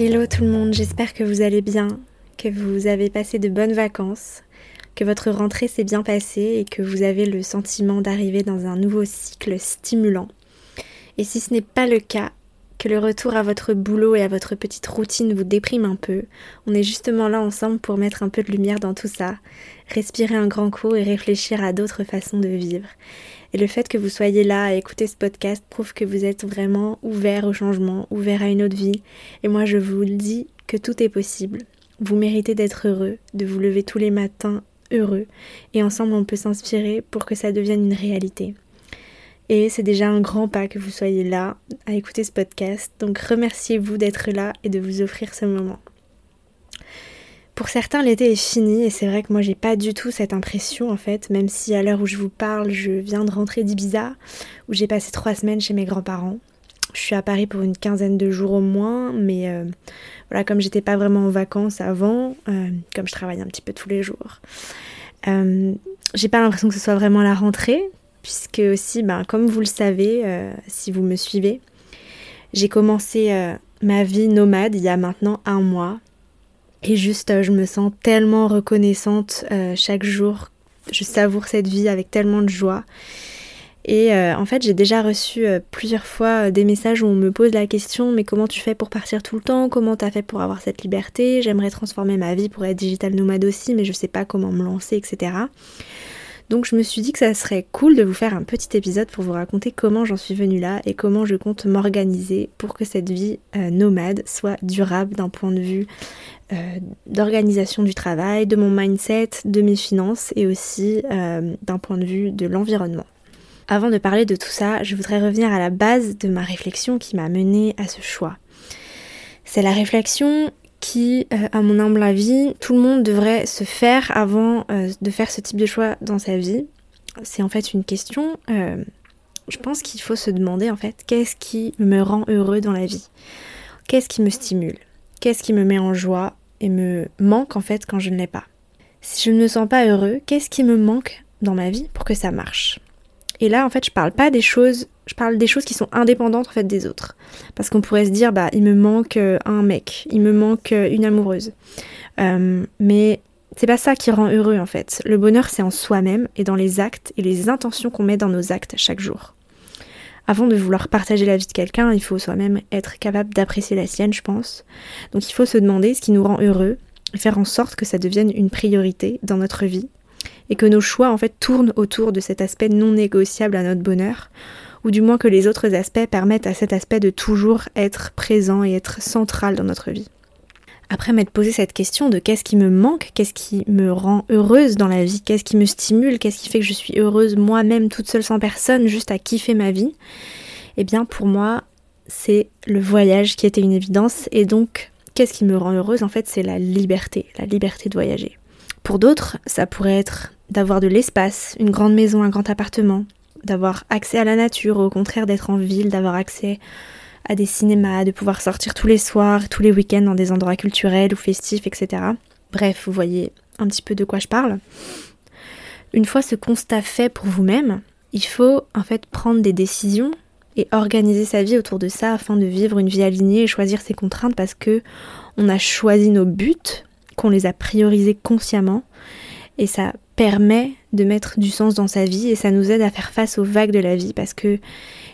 Hello tout le monde, j'espère que vous allez bien, que vous avez passé de bonnes vacances, que votre rentrée s'est bien passée et que vous avez le sentiment d'arriver dans un nouveau cycle stimulant. Et si ce n'est pas le cas, que le retour à votre boulot et à votre petite routine vous déprime un peu, on est justement là ensemble pour mettre un peu de lumière dans tout ça, respirer un grand coup et réfléchir à d'autres façons de vivre. Et le fait que vous soyez là à écouter ce podcast prouve que vous êtes vraiment ouvert au changement, ouvert à une autre vie. Et moi je vous le dis que tout est possible. Vous méritez d'être heureux, de vous lever tous les matins heureux. Et ensemble on peut s'inspirer pour que ça devienne une réalité. Et c'est déjà un grand pas que vous soyez là à écouter ce podcast. Donc remerciez-vous d'être là et de vous offrir ce moment. Pour certains, l'été est fini et c'est vrai que moi j'ai pas du tout cette impression en fait, même si à l'heure où je vous parle, je viens de rentrer d'Ibiza, où j'ai passé trois semaines chez mes grands-parents. Je suis à Paris pour une quinzaine de jours au moins, mais euh, voilà, comme j'étais pas vraiment en vacances avant, euh, comme je travaille un petit peu tous les jours, euh, j'ai pas l'impression que ce soit vraiment la rentrée, puisque aussi, ben, comme vous le savez, euh, si vous me suivez, j'ai commencé ma vie nomade il y a maintenant un mois. Et juste, euh, je me sens tellement reconnaissante chaque jour. Je savoure cette vie avec tellement de joie. Et en fait, j'ai déjà reçu plusieurs fois des messages où on me pose la question mais comment tu fais pour partir tout le temps? Comment tu as fait pour avoir cette liberté? J'aimerais transformer ma vie pour être digital nomade aussi, mais je sais pas comment me lancer, etc. Donc je me suis dit que ça serait cool de vous faire un petit épisode pour vous raconter comment j'en suis venue là et comment je compte m'organiser pour que cette vie euh, nomade soit durable d'un point de vue euh, d'organisation du travail, de mon mindset, de mes finances et aussi euh, d'un point de vue de l'environnement. Avant de parler de tout ça, je voudrais revenir à la base de ma réflexion qui m'a menée à ce choix. C'est la réflexion qui, euh, à mon humble avis, tout le monde devrait se faire avant euh, de faire ce type de choix dans sa vie. C'est en fait une question, euh, je pense qu'il faut se demander en fait, qu'est-ce qui me rend heureux dans la vie? Qu'est-ce qui me stimule? Qu'est-ce qui me met en joie et me manque en fait quand je ne l'ai pas? Si je ne me sens pas heureux, qu'est-ce qui me manque dans ma vie pour que ça marche? Et là, en fait, je parle pas des choses je parle des choses qui sont indépendantes en fait des autres. Parce qu'on pourrait se dire, bah, il me manque euh, un mec, il me manque euh, une amoureuse. Euh, mais c'est pas ça qui rend heureux en fait. Le bonheur, c'est en soi-même et dans les actes et les intentions qu'on met dans nos actes chaque jour. Avant de vouloir partager la vie de quelqu'un, il faut soi-même être capable d'apprécier la sienne, je pense. Donc il faut se demander ce qui nous rend heureux et faire en sorte que ça devienne une priorité dans notre vie et que nos choix en fait tournent autour de cet aspect non négociable à notre bonheur ou du moins que les autres aspects permettent à cet aspect de toujours être présent et être central dans notre vie. Après m'être posé cette question de qu'est-ce qui me manque, qu'est-ce qui me rend heureuse dans la vie, qu'est-ce qui me stimule, qu'est-ce qui fait que je suis heureuse moi-même toute seule sans personne, juste à kiffer ma vie, eh bien pour moi c'est le voyage qui était une évidence et donc qu'est-ce qui me rend heureuse? En fait c'est la liberté, la liberté de voyager. Pour d'autres ça pourrait être d'avoir de l'espace, une grande maison, un grand appartement, d'avoir accès à la nature, au contraire d'être en ville, d'avoir accès à des cinémas, de pouvoir sortir tous les soirs, tous les week-ends dans des endroits culturels ou festifs, etc. Bref, vous voyez un petit peu de quoi je parle. Une fois ce constat fait pour vous-même, il faut en fait prendre des décisions et organiser sa vie autour de ça afin de vivre une vie alignée et choisir ses contraintes parce que on a choisi nos buts, qu'on les a priorisés consciemment et ça permet de mettre du sens dans sa vie et ça nous aide à faire face aux vagues de la vie parce que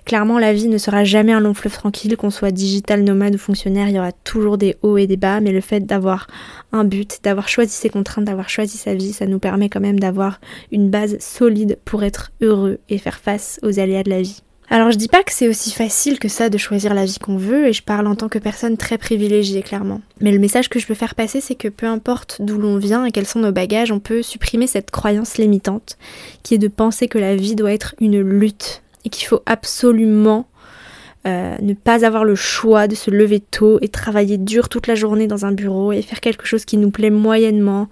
clairement la vie ne sera jamais un long fleuve tranquille, qu'on soit digital, nomade ou fonctionnaire, il y aura toujours des hauts et des bas, mais le fait d'avoir un but, d'avoir choisi ses contraintes, d'avoir choisi sa vie, ça nous permet quand même d'avoir une base solide pour être heureux et faire face aux aléas de la vie. Alors je dis pas que c'est aussi facile que ça de choisir la vie qu'on veut, et je parle en tant que personne très privilégiée clairement. Mais le message que je peux faire passer, c'est que peu importe d'où l'on vient et quels sont nos bagages, on peut supprimer cette croyance limitante, qui est de penser que la vie doit être une lutte, et qu'il faut absolument euh, ne pas avoir le choix de se lever tôt et travailler dur toute la journée dans un bureau et faire quelque chose qui nous plaît moyennement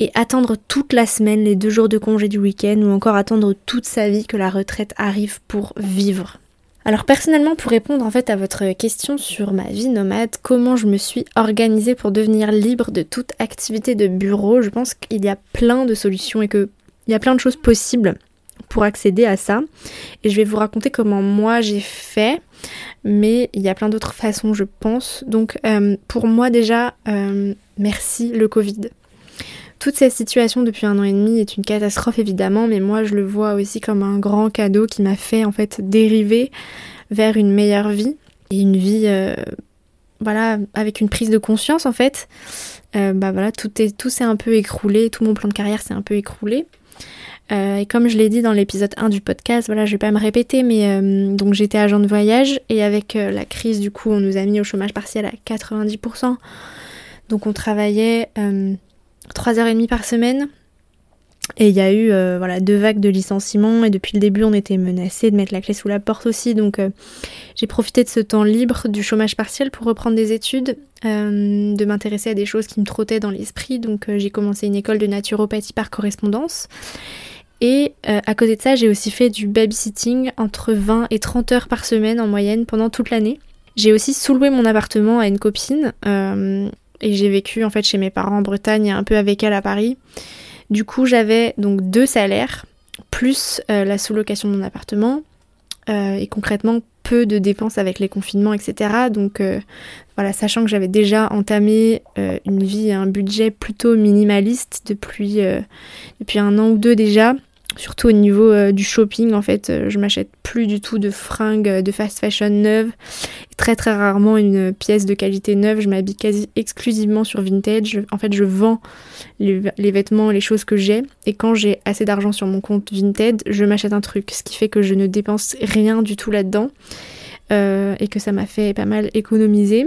et attendre toute la semaine les deux jours de congé du week-end ou encore attendre toute sa vie que la retraite arrive pour vivre. Alors personnellement, pour répondre en fait à votre question sur ma vie nomade, comment je me suis organisée pour devenir libre de toute activité de bureau, je pense qu'il y a plein de solutions et qu'il y a plein de choses possibles pour accéder à ça. Et je vais vous raconter comment moi j'ai fait, mais il y a plein d'autres façons, je pense. Donc euh, pour moi déjà, euh, merci le Covid. Toute cette situation depuis un an et demi est une catastrophe évidemment, mais moi je le vois aussi comme un grand cadeau qui m'a fait en fait dériver vers une meilleure vie et une vie euh, voilà avec une prise de conscience en fait. Euh, bah voilà tout est tout s'est un peu écroulé, tout mon plan de carrière s'est un peu écroulé. Euh, et comme je l'ai dit dans l'épisode 1 du podcast, voilà, je vais pas me répéter, mais donc j'étais agent de voyage et avec la crise, du coup, on nous a mis au chômage partiel à 90%. Donc on travaillait 3h30 par semaine. Et il y a eu euh, voilà, deux vagues de licenciements et depuis le début on était menacé de mettre la clé sous la porte aussi. Donc euh, j'ai profité de ce temps libre du chômage partiel pour reprendre des études, euh, de m'intéresser à des choses qui me trottaient dans l'esprit. Donc j'ai commencé une école de naturopathie par correspondance. Et à côté de ça j'ai aussi fait du babysitting entre 20 et 30 heures par semaine en moyenne pendant toute l'année. J'ai aussi sous-loué mon appartement à une copine et j'ai vécu en fait chez mes parents en Bretagne et un peu avec elle à Paris. Du coup, j'avais donc deux salaires plus euh, la sous-location de mon appartement euh, et concrètement peu de dépenses avec les confinements, etc. Donc euh, voilà, sachant que j'avais déjà entamé une vie et un budget plutôt minimaliste depuis, depuis un an ou deux déjà, Surtout au niveau euh, du shopping, en fait, euh, je m'achète plus du tout de fringues euh, de fast fashion neuves. Très très rarement une pièce de qualité neuve. Je m'habille quasi exclusivement sur vintage. En fait, je vends les, vêtements, les choses que j'ai. Et quand j'ai assez d'argent sur mon compte vintage, je m'achète un truc. Ce qui fait que je ne dépense rien du tout là-dedans. et que ça m'a fait pas mal économiser.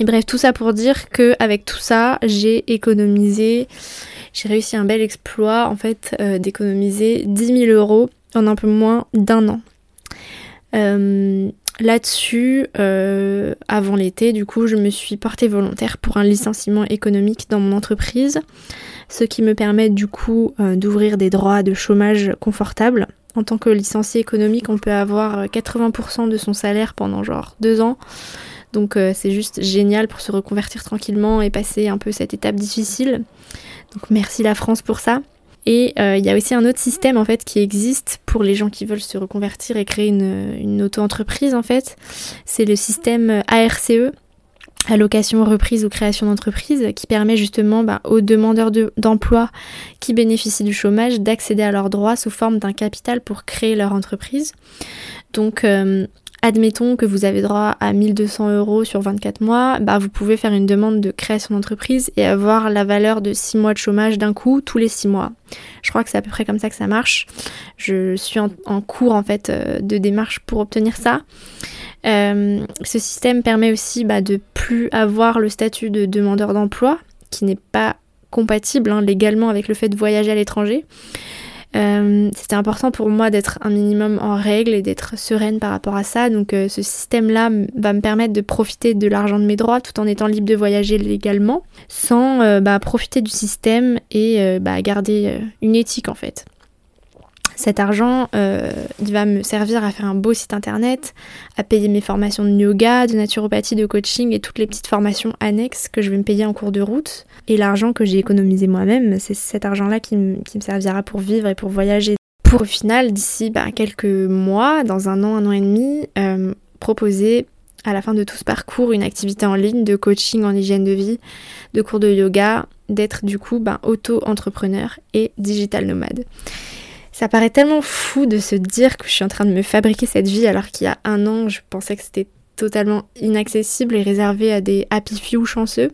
Et bref, tout ça pour dire que avec tout ça, j'ai économisé j'ai réussi un bel exploit en fait euh, d'économiser 10 000 euros en un peu moins d'un an. Euh, là-dessus, euh, avant l'été, du coup, je me suis portée volontaire pour un licenciement économique dans mon entreprise, ce qui me permet du coup d'ouvrir des droits de chômage confortables. En tant que licencié économique, on peut avoir 80% de son salaire pendant genre deux ans. Donc c'est juste génial pour se reconvertir tranquillement et passer un peu cette étape difficile. Donc merci la France pour ça. Et euh, il y a aussi un autre système en fait qui existe pour les gens qui veulent se reconvertir et créer une, auto-entreprise en fait. C'est le système ARCE, allocation reprise ou création d'entreprise, qui permet justement bah, aux demandeurs d'emploi qui bénéficient du chômage d'accéder à leurs droits sous forme d'un capital pour créer leur entreprise. Donc euh, Admettons que vous avez droit à 1200 euros sur 24 mois, bah vous pouvez faire une demande de création d'entreprise et avoir la valeur de 6 mois de chômage d'un coup tous les 6 mois. Je crois que c'est à peu près comme ça que ça marche. Je suis en, cours en fait euh, de démarche pour obtenir ça. Euh, ce système permet aussi bah, de plus avoir le statut de demandeur d'emploi, qui n'est pas compatible hein, légalement avec le fait de voyager à l'étranger. Euh, c'était important pour moi d'être un minimum en règle et d'être sereine par rapport à ça. Donc euh, ce système-là va me permettre de profiter de l'argent de mes droits tout en étant libre de voyager légalement, sans euh, bah, profiter du système et bah, garder une éthique en fait. Cet argent, il va me servir à faire un beau site internet, à payer mes formations de yoga, de naturopathie, de coaching et toutes les petites formations annexes que je vais me payer en cours de route. Et l'argent que j'ai économisé moi-même, c'est cet argent-là qui, me servira pour vivre et pour voyager. Pour au final, d'ici bah, quelques mois, dans un an, un an et demi, euh, proposer à la fin de tout ce parcours une activité en ligne de coaching en hygiène de vie, de cours de yoga, d'être du coup ben, auto-entrepreneur et digital nomade. Ça paraît tellement fou de se dire que je suis en train de me fabriquer cette vie alors qu'il y a un an je pensais que c'était totalement inaccessible et réservé à des happy few chanceux.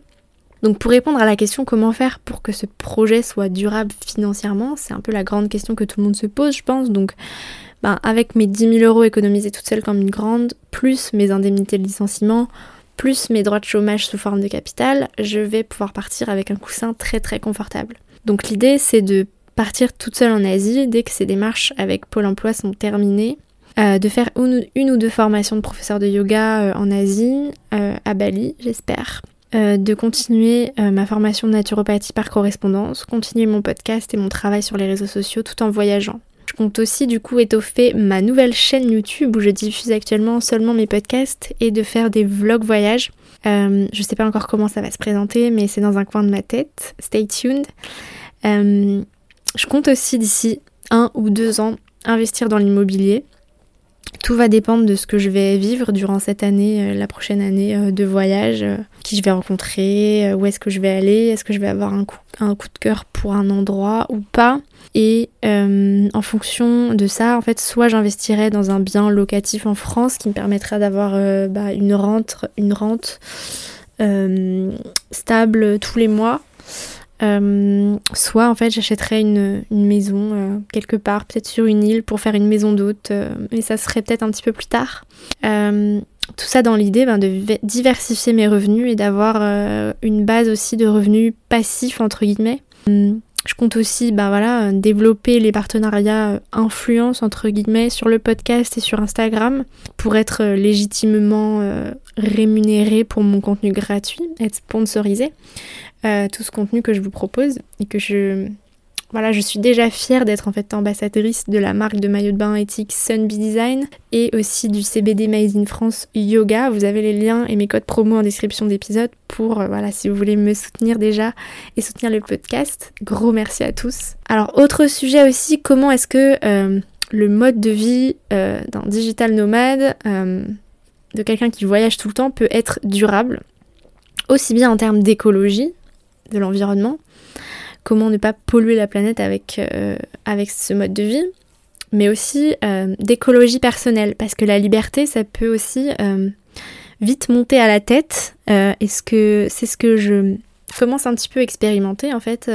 Donc pour répondre à la question comment faire pour que ce projet soit durable financièrement, c'est un peu la grande question que tout le monde se pose je pense. Donc ben, avec mes 10 000 euros économisés toute seule comme une grande, plus mes indemnités de licenciement, plus mes droits de chômage sous forme de capital, je vais pouvoir partir avec un coussin très très confortable. Donc l'idée c'est de partir toute seule en Asie dès que ces démarches avec Pôle Emploi sont terminées. Euh, de faire une, ou deux formations de professeur de yoga euh, en Asie, euh, à Bali j'espère, de continuer ma formation de naturopathie par correspondance, continuer mon podcast et mon travail sur les réseaux sociaux tout en voyageant. Je compte aussi du coup étoffer ma nouvelle chaîne YouTube où je diffuse actuellement seulement mes podcasts et de faire des vlogs voyages. Je sais pas encore comment ça va se présenter, mais c'est dans un coin de ma tête. Stay tuned. Je compte aussi d'ici un ou deux ans investir dans l'immobilier. Tout va dépendre de ce que je vais vivre durant cette année, euh, la prochaine année euh, de voyage, euh, qui je vais rencontrer, où est-ce que je vais aller, est-ce que je vais avoir un coup, un coup de cœur pour un endroit ou pas. Et en fonction de ça, en fait, soit j'investirai dans un bien locatif en France qui me permettra d'avoir bah, une rente, une rente stable tous les mois, euh, soit en fait j'achèterais une, maison euh, quelque part, peut-être sur une île pour faire une maison d'hôte, euh, mais ça serait peut-être un petit peu plus tard. tout ça dans l'idée ben, de diversifier mes revenus et d'avoir une base aussi de revenus passifs entre guillemets. Je compte aussi ben voilà, développer les partenariats influence entre guillemets sur le podcast et sur Instagram pour être légitimement rémunéré pour mon contenu gratuit, être sponsorisé. Euh, tout ce contenu que je vous propose et que je voilà, je suis déjà fière d'être en fait ambassadrice de la marque de maillot de bain éthique Sunbee Design et aussi du CBD Made in France Yoga. Vous avez les liens et mes codes promo en description d'épisode pour euh, voilà si vous voulez me soutenir déjà et soutenir le podcast. Gros merci à tous. Alors autre sujet aussi, comment est-ce que euh, le mode de vie d'un digital nomade de quelqu'un qui voyage tout le temps peut être durable aussi bien en termes d'écologie de l'environnement, comment ne pas polluer la planète avec, euh, avec ce mode de vie, mais aussi euh, d'écologie personnelle, parce que la liberté, ça peut aussi euh, vite monter à la tête, et ce que c'est ce que je commence un petit peu à expérimenter en fait.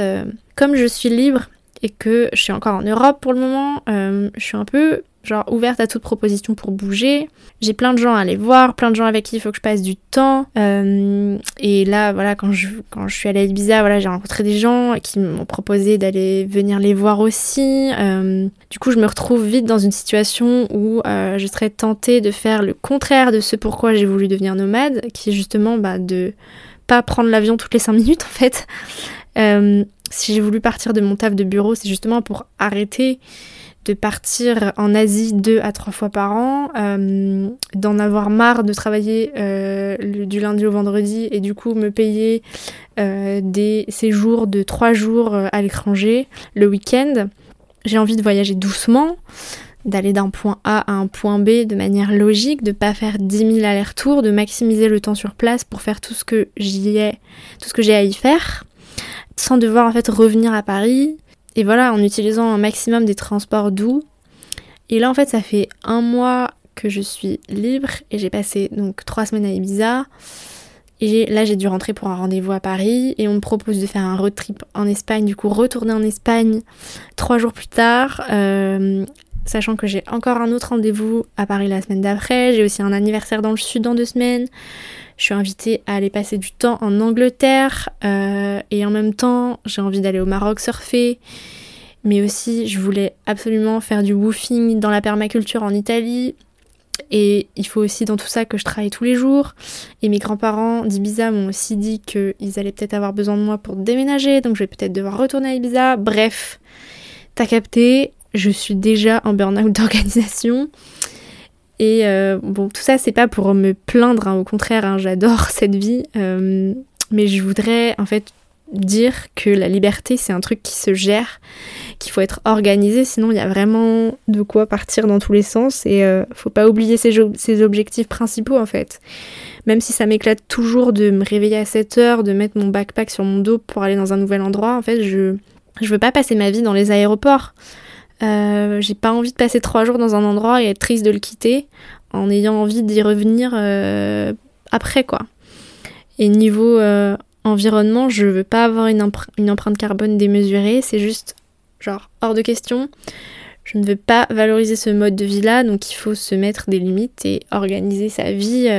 comme je suis libre et que je suis encore en Europe pour le moment, je suis un peu genre ouverte à toute proposition pour bouger. J'ai plein de gens à aller voir, plein de gens avec qui il faut que je passe du temps. Euh, et là, voilà, quand je, quand je suis allée à Ibiza, voilà, j'ai rencontré des gens qui m'ont proposé d'aller venir les voir aussi. Euh, du coup, je me retrouve vite dans une situation où euh, je serais tentée de faire le contraire de ce pourquoi j'ai voulu devenir nomade, qui est justement bah, de pas prendre l'avion toutes les 5 minutes en fait. Si j'ai voulu partir de mon taf de bureau, c'est justement pour arrêter de partir en Asie deux à trois fois par an, euh, d'en avoir marre de travailler euh, du lundi au vendredi et du coup me payer euh, des séjours de trois jours à l'étranger le week-end. J'ai envie de voyager doucement, d'aller d'un point A à un point B de manière logique, de pas faire 10 000 allers-retours, de maximiser le temps sur place pour faire tout ce que j'y ai, tout ce que j'ai à y faire, sans devoir en fait revenir à Paris, et voilà, en utilisant un maximum des transports doux. Et là, en fait, ça fait un mois que je suis libre et j'ai passé donc trois semaines à Ibiza. Et là, j'ai dû rentrer pour un rendez-vous à Paris et on me propose de faire un road trip en Espagne. Du coup, retourner en Espagne trois jours plus tard, euh, sachant que j'ai encore un autre rendez-vous à Paris la semaine d'après. J'ai aussi un anniversaire dans le sud dans deux semaines. Je suis invitée à aller passer du temps en Angleterre euh, et en même temps j'ai envie d'aller au Maroc surfer. Mais aussi je voulais absolument faire du woofing dans la permaculture en Italie. Et il faut aussi dans tout ça que je travaille tous les jours. Et mes grands-parents d'Ibiza m'ont aussi dit qu'ils allaient peut-être avoir besoin de moi pour déménager, donc je vais peut-être devoir retourner à Ibiza. Bref, t'as capté, je suis déjà en burn-out d'organisation. Et euh, bon, tout ça, c'est pas pour me plaindre, hein, au contraire, hein, j'adore cette vie, euh, mais je voudrais en fait dire que la liberté c'est un truc qui se gère, qu'il faut être organisé, sinon il y a vraiment de quoi partir dans tous les sens et euh, faut pas oublier ses, objectifs principaux en fait. Même si ça m'éclate toujours de me réveiller à 7 heures, de mettre mon backpack sur mon dos pour aller dans un nouvel endroit, en fait je, je veux pas passer ma vie dans les aéroports. Euh, j'ai pas envie de passer trois jours dans un endroit et être triste de le quitter en ayant envie d'y revenir euh, après quoi. Et niveau euh, environnement, je veux pas avoir une, une empreinte carbone démesurée, c'est juste genre hors de question. Je ne veux pas valoriser ce mode de vie là, donc il faut se mettre des limites et organiser sa vie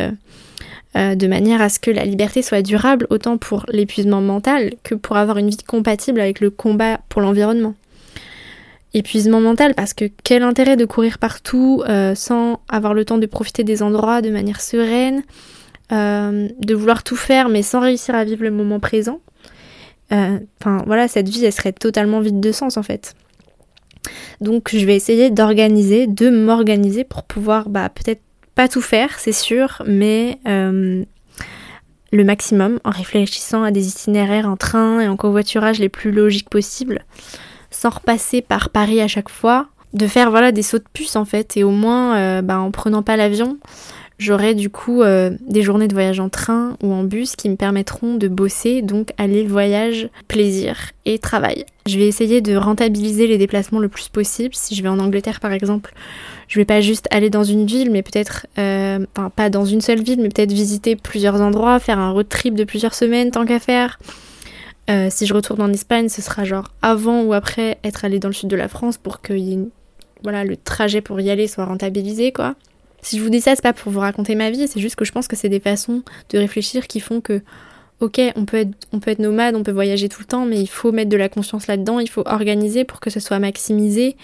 de manière à ce que la liberté soit durable autant pour l'épuisement mental que pour avoir une vie compatible avec le combat pour l'environnement. Épuisement mental parce que quel intérêt de courir partout euh, sans avoir le temps de profiter des endroits de manière sereine, euh, de vouloir tout faire mais sans réussir à vivre le moment présent. Enfin voilà, cette vie elle serait totalement vide de sens en fait. Donc je vais essayer d'organiser, de m'organiser pour pouvoir bah, peut-être pas tout faire, c'est sûr, mais euh, le maximum en réfléchissant à des itinéraires en train et en covoiturage les plus logiques possibles, sans repasser par Paris à chaque fois, de faire voilà des sauts de puce en fait, et au moins euh, bah, en prenant pas l'avion, j'aurai du coup euh, des journées de voyage en train ou en bus qui me permettront de bosser, donc aller voyage, plaisir et travail. Je vais essayer de rentabiliser les déplacements le plus possible. Si je vais en Angleterre par exemple, je vais pas juste aller dans une ville, mais peut-être, euh, enfin pas dans une seule ville, mais peut-être visiter plusieurs endroits, faire un road trip de plusieurs semaines tant qu'à faire. Euh, si je retourne en Espagne, ce sera genre avant ou après être allé dans le sud de la France pour que voilà, le trajet pour y aller soit rentabilisé, quoi. Si je vous dis ça, c'est pas pour vous raconter ma vie, c'est juste que je pense que c'est des façons de réfléchir qui font que, ok, on peut, être, on peut être nomade, on peut voyager tout le temps, mais il faut mettre de la conscience là-dedans, il faut organiser pour que ce soit maximisé,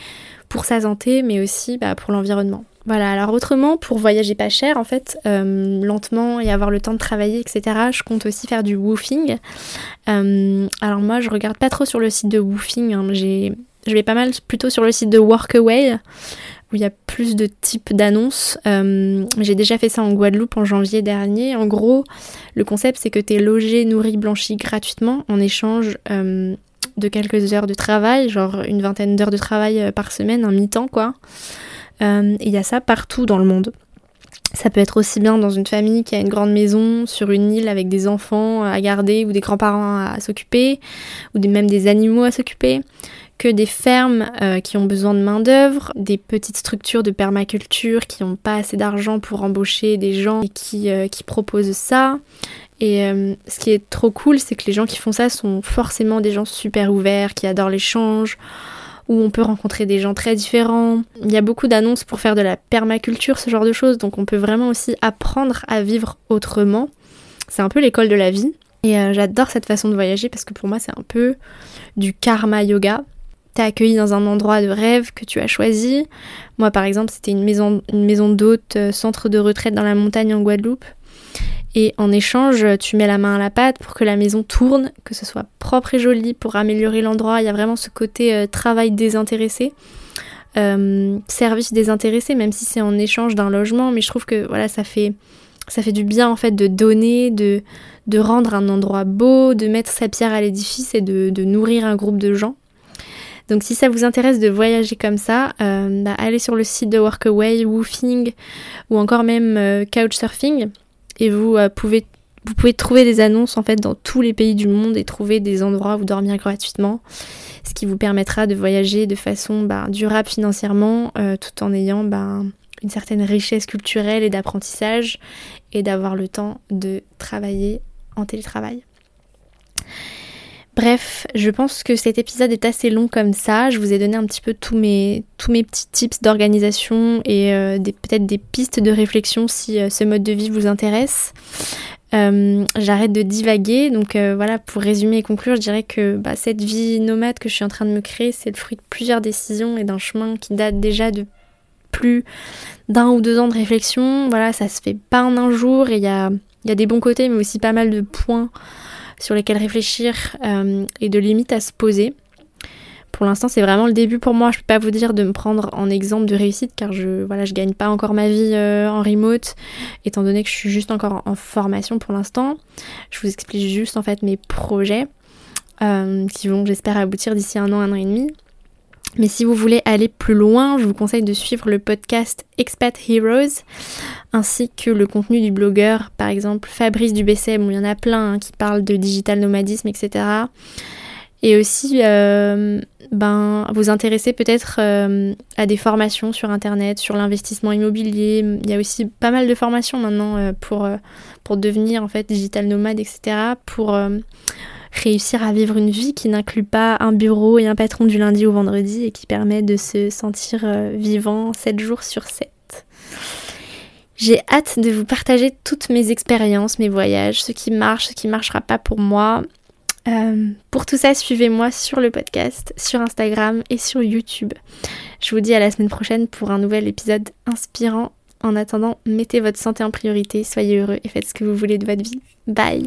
pour sa santé, mais aussi bah, pour l'environnement. Voilà, alors autrement, pour voyager pas cher, en fait, euh, lentement et avoir le temps de travailler, etc., je compte aussi faire du woofing. Euh, alors moi, je regarde pas trop sur le site de woofing, hein, je vais pas mal plutôt sur le site de Workaway, où il y a plus de types d'annonces. Euh, j'ai déjà fait ça en Guadeloupe en janvier dernier. En gros, le concept, c'est que tu es logé, nourri, blanchi gratuitement en échange de quelques heures de travail, genre une vingtaine d'heures de travail par semaine, un mi-temps quoi. Euh, il y a ça partout dans le monde. Ça peut être aussi bien dans une famille qui a une grande maison sur une île avec des enfants à garder ou des grands-parents à, s'occuper, ou même des animaux à s'occuper, que des fermes euh, qui ont besoin de main-d'œuvre, des petites structures de permaculture qui n'ont pas assez d'argent pour embaucher des gens et qui, qui proposent ça, et euh, ce qui est trop cool, c'est que les gens qui font ça sont forcément des gens super ouverts, qui adorent l'échange, où on peut rencontrer des gens très différents. Il y a beaucoup d'annonces pour faire de la permaculture, ce genre de choses, donc on peut vraiment aussi apprendre à vivre autrement. C'est un peu l'école de la vie. Et euh, j'adore cette façon de voyager parce que pour moi c'est un peu du karma yoga. T'es accueilli dans un endroit de rêve que tu as choisi. Moi par exemple c'était une maison, une maison d'hôte, euh, centre de retraite dans la montagne en Guadeloupe. Et en échange, tu mets la main à la pâte pour que la maison tourne, que ce soit propre et joli, pour améliorer l'endroit. Il y a vraiment ce côté euh, travail désintéressé, euh, service désintéressé, même si c'est en échange d'un logement. Mais je trouve que voilà, ça fait, ça fait du bien en fait de donner, de, de rendre un endroit beau, de mettre sa pierre à l'édifice et de, nourrir un groupe de gens. Donc si ça vous intéresse de voyager comme ça, euh, bah, allez sur le site de Workaway, Woofing ou encore même Couchsurfing et vous euh, pouvez vous pouvez trouver des annonces en fait dans tous les pays du monde et trouver des endroits où dormir gratuitement, ce qui vous permettra de voyager de façon bah, durable financièrement euh, tout en ayant bah, une certaine richesse culturelle et d'apprentissage et d'avoir le temps de travailler en télétravail. Bref, je pense que cet épisode est assez long comme ça. Je vous ai donné un petit peu tous mes, petits tips d'organisation et euh, peut-être des pistes de réflexion si euh, ce mode de vie vous intéresse. Euh, j'arrête de divaguer. Donc voilà, pour résumer et conclure, je dirais que bah, cette vie nomade que je suis en train de me créer, c'est le fruit de plusieurs décisions et d'un chemin qui date déjà de plus d'un ou deux ans de réflexion. Voilà, ça se fait pas en un jour et il y a des bons côtés mais aussi pas mal de points sur lesquels réfléchir euh, et de limites à se poser. Pour l'instant, c'est vraiment le début pour moi. Je peux pas vous dire de me prendre en exemple de réussite car je voilà, je gagne pas encore ma vie euh, en remote étant donné que je suis juste encore en formation pour l'instant. Je vous explique juste en fait mes projets. qui vont, j'espère, aboutir d'ici un an, un an et demi. Mais si vous voulez aller plus loin, je vous conseille de suivre le podcast Expat Heroes ainsi que le contenu du blogueur, par exemple Fabrice Dubessem, où il y en a plein hein, qui parlent de digital nomadisme, etc. Et aussi, euh, ben, vous intéresser peut-être euh, à des formations sur Internet, sur l'investissement immobilier. Il y a aussi pas mal de formations maintenant euh, pour, pour devenir en fait digital nomade, etc. Pour réussir à vivre une vie qui n'inclut pas un bureau et un patron du lundi au vendredi et qui permet de se sentir euh, vivant 7 jours sur 7. J'ai hâte de vous partager toutes mes expériences, mes voyages, ce qui marche, ce qui ne marchera pas pour moi. Euh, pour tout ça, suivez-moi sur le podcast, sur Instagram et sur YouTube. Je vous dis à la semaine prochaine pour un nouvel épisode inspirant. En attendant, mettez votre santé en priorité, soyez heureux et faites ce que vous voulez de votre vie. Bye